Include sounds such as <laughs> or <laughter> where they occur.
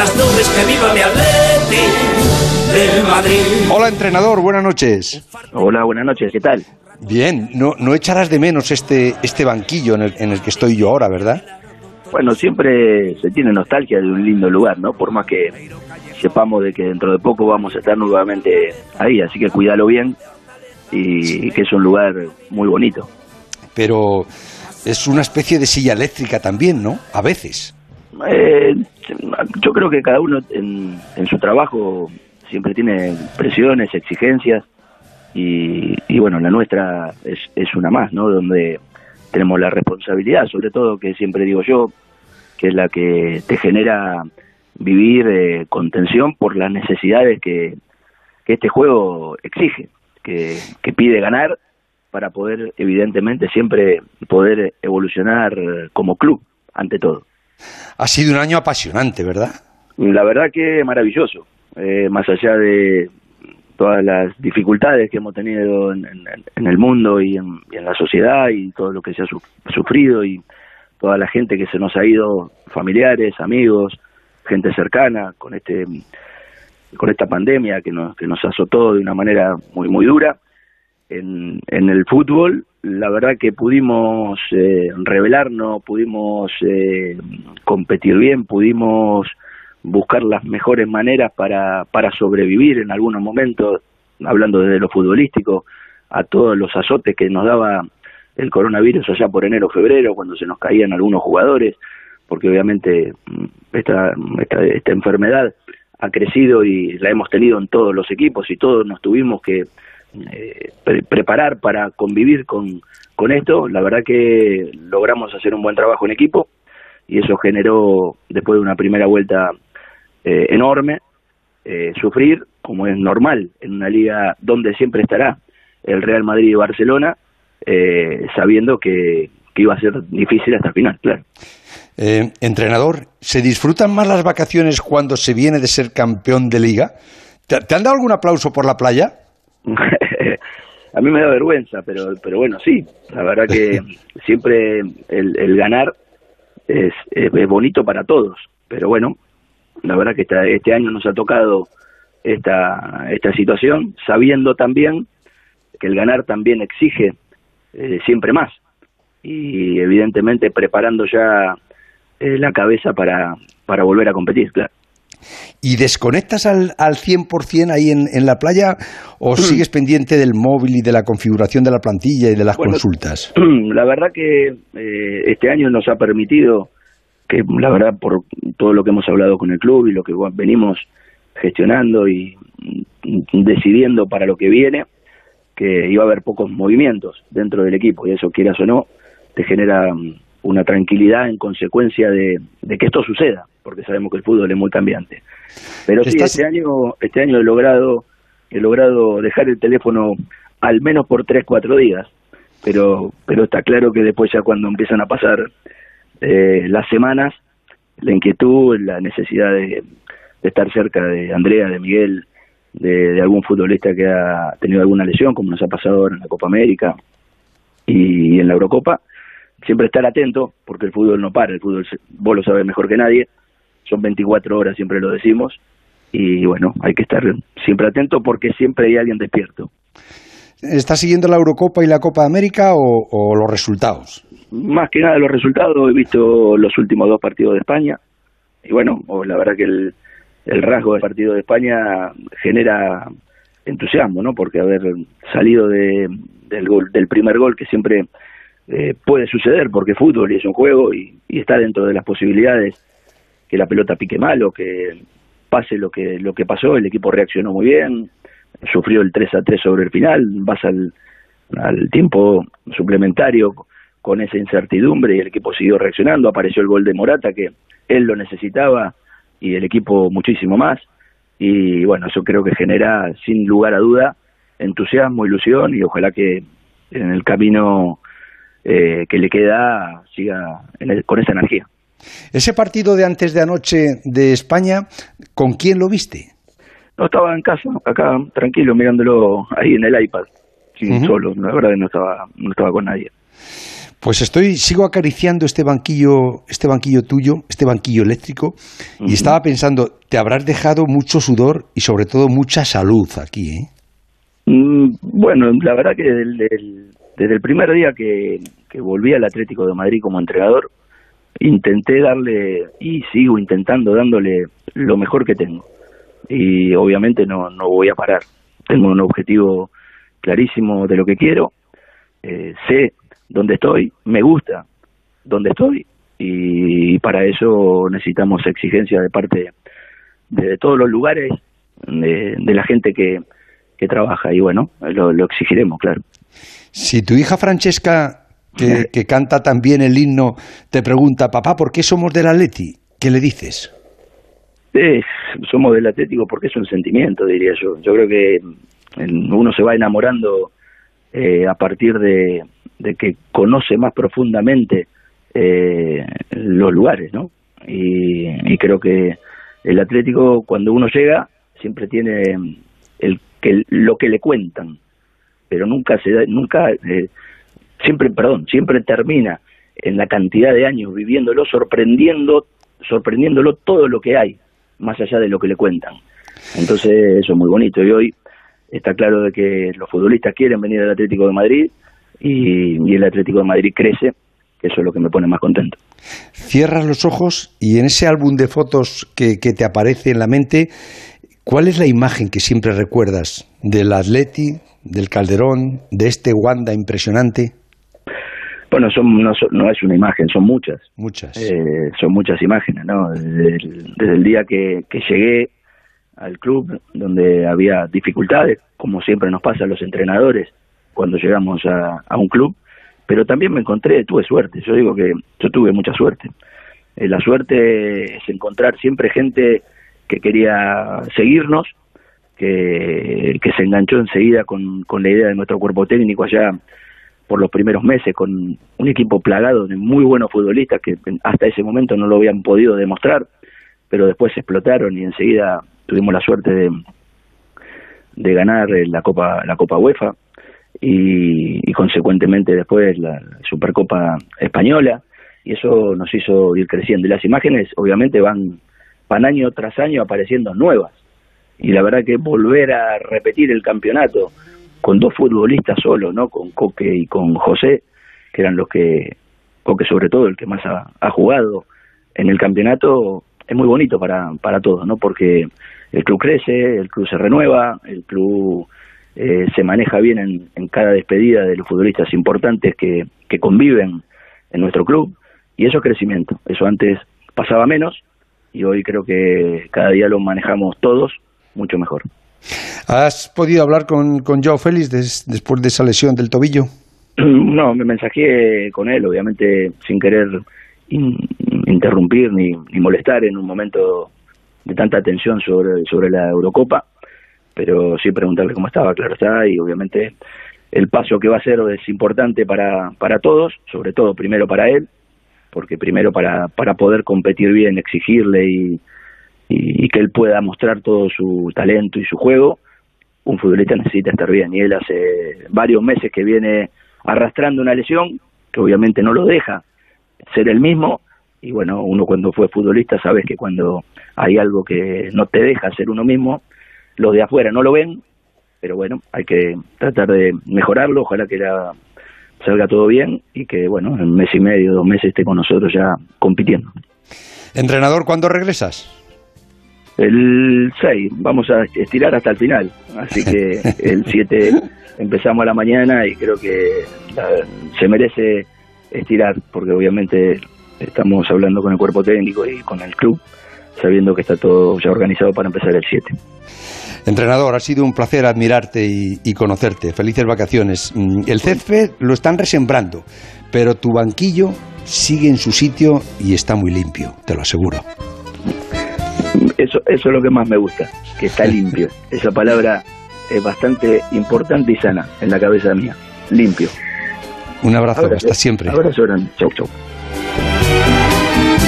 las nubes, que viva mi Atleti del Madrid. Hola, entrenador, buenas noches. Hola, buenas noches, ¿qué tal? Bien, no, no echarás de menos este, este banquillo en el, en el que estoy yo ahora, ¿verdad? Bueno, siempre se tiene nostalgia de un lindo lugar, ¿no? Por más que sepamos de que dentro de poco vamos a estar nuevamente ahí, así que cuídalo bien y que es un lugar muy bonito. Pero es una especie de silla eléctrica también, ¿no? A veces. Eh, yo creo que cada uno en, en su trabajo siempre tiene presiones, exigencias y, y bueno, la nuestra es, una más, ¿no? Donde tenemos la responsabilidad, sobre todo que siempre digo yo, que es la que te genera vivir eh, con tensión por las necesidades que, que este juego exige, que, que pide ganar para poder, evidentemente, siempre poder evolucionar como club, ante todo. Ha sido un año apasionante, ¿verdad? La verdad que maravilloso, eh, más allá de todas las dificultades que hemos tenido en, el mundo y en, la sociedad y todo lo que se ha su, sufrido y toda la gente que se nos ha ido, familiares, amigos, gente cercana con este con esta pandemia que nos, que nos azotó de una manera muy muy dura en, en el fútbol la verdad que pudimos eh, revelarnos pudimos eh, competir bien pudimos buscar las mejores maneras para para sobrevivir en algunos momentos hablando desde lo futbolístico a todos los azotes que nos daba el coronavirus allá por enero febrero cuando se nos caían algunos jugadores porque obviamente mm, esta, esta, esta enfermedad ha crecido y la hemos tenido en todos los equipos y todos nos tuvimos que eh, pre preparar para convivir con, con esto. La verdad que logramos hacer un buen trabajo en equipo y eso generó, después de una primera vuelta eh, enorme, eh, sufrir, como es normal, en una liga donde siempre estará el Real Madrid y Barcelona, sabiendo que, que iba a ser difícil hasta el final, claro. Eh, entrenador, ¿se disfrutan más las vacaciones cuando se viene de ser campeón de liga? ¿Te, ¿te han dado algún aplauso por la playa? <laughs> a mí me da vergüenza, pero, pero bueno, sí, la verdad que <laughs> siempre el, el ganar es, bonito para todos, pero bueno, la verdad que esta, este año nos ha tocado esta, esta situación, sabiendo también que el ganar también exige eh, siempre más y evidentemente preparando ya eh, la cabeza para, para volver a competir, claro. ¿Y desconectas al, al 100% ahí en, en la playa o sigues pendiente del móvil y de la configuración de la plantilla y de las bueno, consultas? <clears throat> La verdad que eh, este año nos ha permitido que, la verdad, por todo lo que hemos hablado con el club y lo que venimos gestionando y mm, decidiendo para lo que viene, que iba a haber pocos movimientos dentro del equipo. Y eso, quieras o no, te genera mm, una tranquilidad en consecuencia de, de, que esto suceda, porque sabemos que el fútbol es muy cambiante. Pero sí, ¿Estás... este año, este año he logrado, he logrado dejar el teléfono al menos por tres, cuatro días, pero, pero está claro que después ya cuando empiezan a pasar eh, las semanas, la inquietud, la necesidad de, de, estar cerca de Andrea, de Miguel, de, de, algún futbolista que ha tenido alguna lesión, como nos ha pasado ahora en la Copa América y, y en la Eurocopa, siempre estar atento, porque el fútbol no para, el fútbol vos lo sabes mejor que nadie, son 24 horas, siempre lo decimos, y bueno, hay que estar siempre atento porque siempre hay alguien despierto. ¿Estás siguiendo la Eurocopa y la Copa de América o, o, los resultados? Más que nada los resultados, he visto los últimos dos partidos de España, y bueno, la verdad que el, el rasgo del partido de España genera entusiasmo, ¿no? Porque haber salido de, del, gol, del primer gol, que siempre eh, puede suceder porque fútbol y es un juego y, y, está dentro de las posibilidades que la pelota pique mal o que pase lo que lo que pasó, el equipo reaccionó muy bien, sufrió el 3 a 3 sobre el final, vas al, al tiempo suplementario con esa incertidumbre y el equipo siguió reaccionando, apareció el gol de Morata que él lo necesitaba y el equipo muchísimo más y bueno, eso creo que genera sin lugar a duda entusiasmo, ilusión y ojalá que en el camino eh, que le queda siga el, con esa energía. Ese partido de antes de anoche de España, ¿con quién lo viste? No estaba en casa, acá tranquilo, mirándolo ahí en el iPad, sin uh -huh. solo, la verdad que no estaba, no estaba con nadie. Pues estoy, sigo acariciando este banquillo, este banquillo tuyo, este banquillo eléctrico, y estaba pensando, te habrás dejado mucho sudor y sobre todo mucha salud aquí, ¿eh? Mm, bueno, la verdad que desde el, primer día que, que volví al Atlético de Madrid como entrenador, intenté darle, y sigo intentando dándole lo mejor que tengo. Y obviamente no, no voy a parar. Tengo un objetivo clarísimo de lo que quiero, eh, sé dónde estoy, me gusta dónde estoy y para eso necesitamos exigencia de parte de, todos los lugares, de, la gente que, que, trabaja y bueno, lo, exigiremos, claro. Si tu hija Francesca, que, que canta también el himno, te pregunta, papá, ¿por qué somos del Atleti? ¿Qué le dices? somos del Atlético porque es un sentimiento, diría yo. Yo creo que uno se va enamorando eh, a partir de, que conoce más profundamente eh, los lugares, ¿no? Y, creo que el Atlético cuando uno llega siempre tiene el que lo que le cuentan, pero nunca se da, nunca eh, siempre, perdón, siempre termina en la cantidad de años viviéndolo, sorprendiendo, sorprendiéndolo todo lo que hay, más allá de lo que le cuentan. Entonces eso es muy bonito y hoy está claro de que los futbolistas quieren venir al Atlético de Madrid y, el Atlético de Madrid crece, que eso es lo que me pone más contento. Cierras los ojos y en ese álbum de fotos que, te aparece en la mente, ¿cuál es la imagen que siempre recuerdas del Atleti, del Calderón, de este Wanda impresionante? Bueno, son, no, es una imagen, son muchas. Muchas. Eh, son muchas imágenes, ¿no? Desde el, día que, que llegué al club donde había dificultades, como siempre nos pasa a los entrenadores cuando llegamos a, un club, pero también me encontré, tuve suerte, yo digo que yo tuve mucha suerte. Eh, la suerte es encontrar siempre gente que quería seguirnos, que, que se enganchó enseguida con, con la idea de nuestro cuerpo técnico allá por los primeros meses, con un equipo plagado de muy buenos futbolistas que hasta ese momento no lo habían podido demostrar, pero después explotaron y enseguida tuvimos la suerte de, ganar eh, la Copa la Copa UEFA y, consecuentemente después la Supercopa española. Y eso nos hizo ir creciendo. Y las imágenes obviamente van van año tras año apareciendo nuevas. Y la verdad que volver a repetir el campeonato con dos futbolistas solos, ¿no? Con Coque y con José, que eran los que Coque sobre todo el que más ha, ha jugado en el campeonato es muy bonito para para todos, ¿no? Porque el club crece, el club se renueva, el club eh, se maneja bien en, cada despedida de los futbolistas importantes que, que conviven en nuestro club y eso es crecimiento. Eso antes pasaba menos y hoy creo que cada día lo manejamos todos mucho mejor. ¿Has podido hablar con, con Joao Félix después de esa lesión del tobillo? <clears throat> No, me mensajé con él, obviamente sin querer interrumpir ni, molestar en un momento de tanta atención sobre, sobre la Eurocopa, pero sí preguntarle cómo estaba, claro está, y obviamente el paso que va a hacer es importante para, para todos, sobre todo primero para él, porque primero para, para poder competir bien, exigirle y, y, que él pueda mostrar todo su talento y su juego, un futbolista necesita estar bien, y él hace varios meses que viene arrastrando una lesión, que obviamente no lo deja ser el mismo, y bueno, uno cuando fue futbolista sabes que cuando hay algo que no te deja ser uno mismo, los de afuera no lo ven, pero bueno, hay que tratar de mejorarlo, ojalá que la, salga todo bien y que bueno, en un mes y medio, dos meses esté con nosotros ya compitiendo. Entrenador, ¿cuándo regresas? El 6, vamos a estirar hasta el final, así que <laughs> el 7 empezamos a la mañana y creo que se merece estirar, porque obviamente estamos hablando con el cuerpo técnico y con el club, sabiendo que está todo ya organizado para empezar el 7. Entrenador, ha sido un placer admirarte y, conocerte. Felices vacaciones. Mm, el césped lo están resembrando, pero tu banquillo sigue en su sitio y está muy limpio, te lo aseguro. Eso, eso es lo que más me gusta, que está <laughs> limpio. Esa palabra es bastante importante y sana en la cabeza mía. Limpio. Un abrazo, hasta siempre. Abrazo grande. Chau, chau.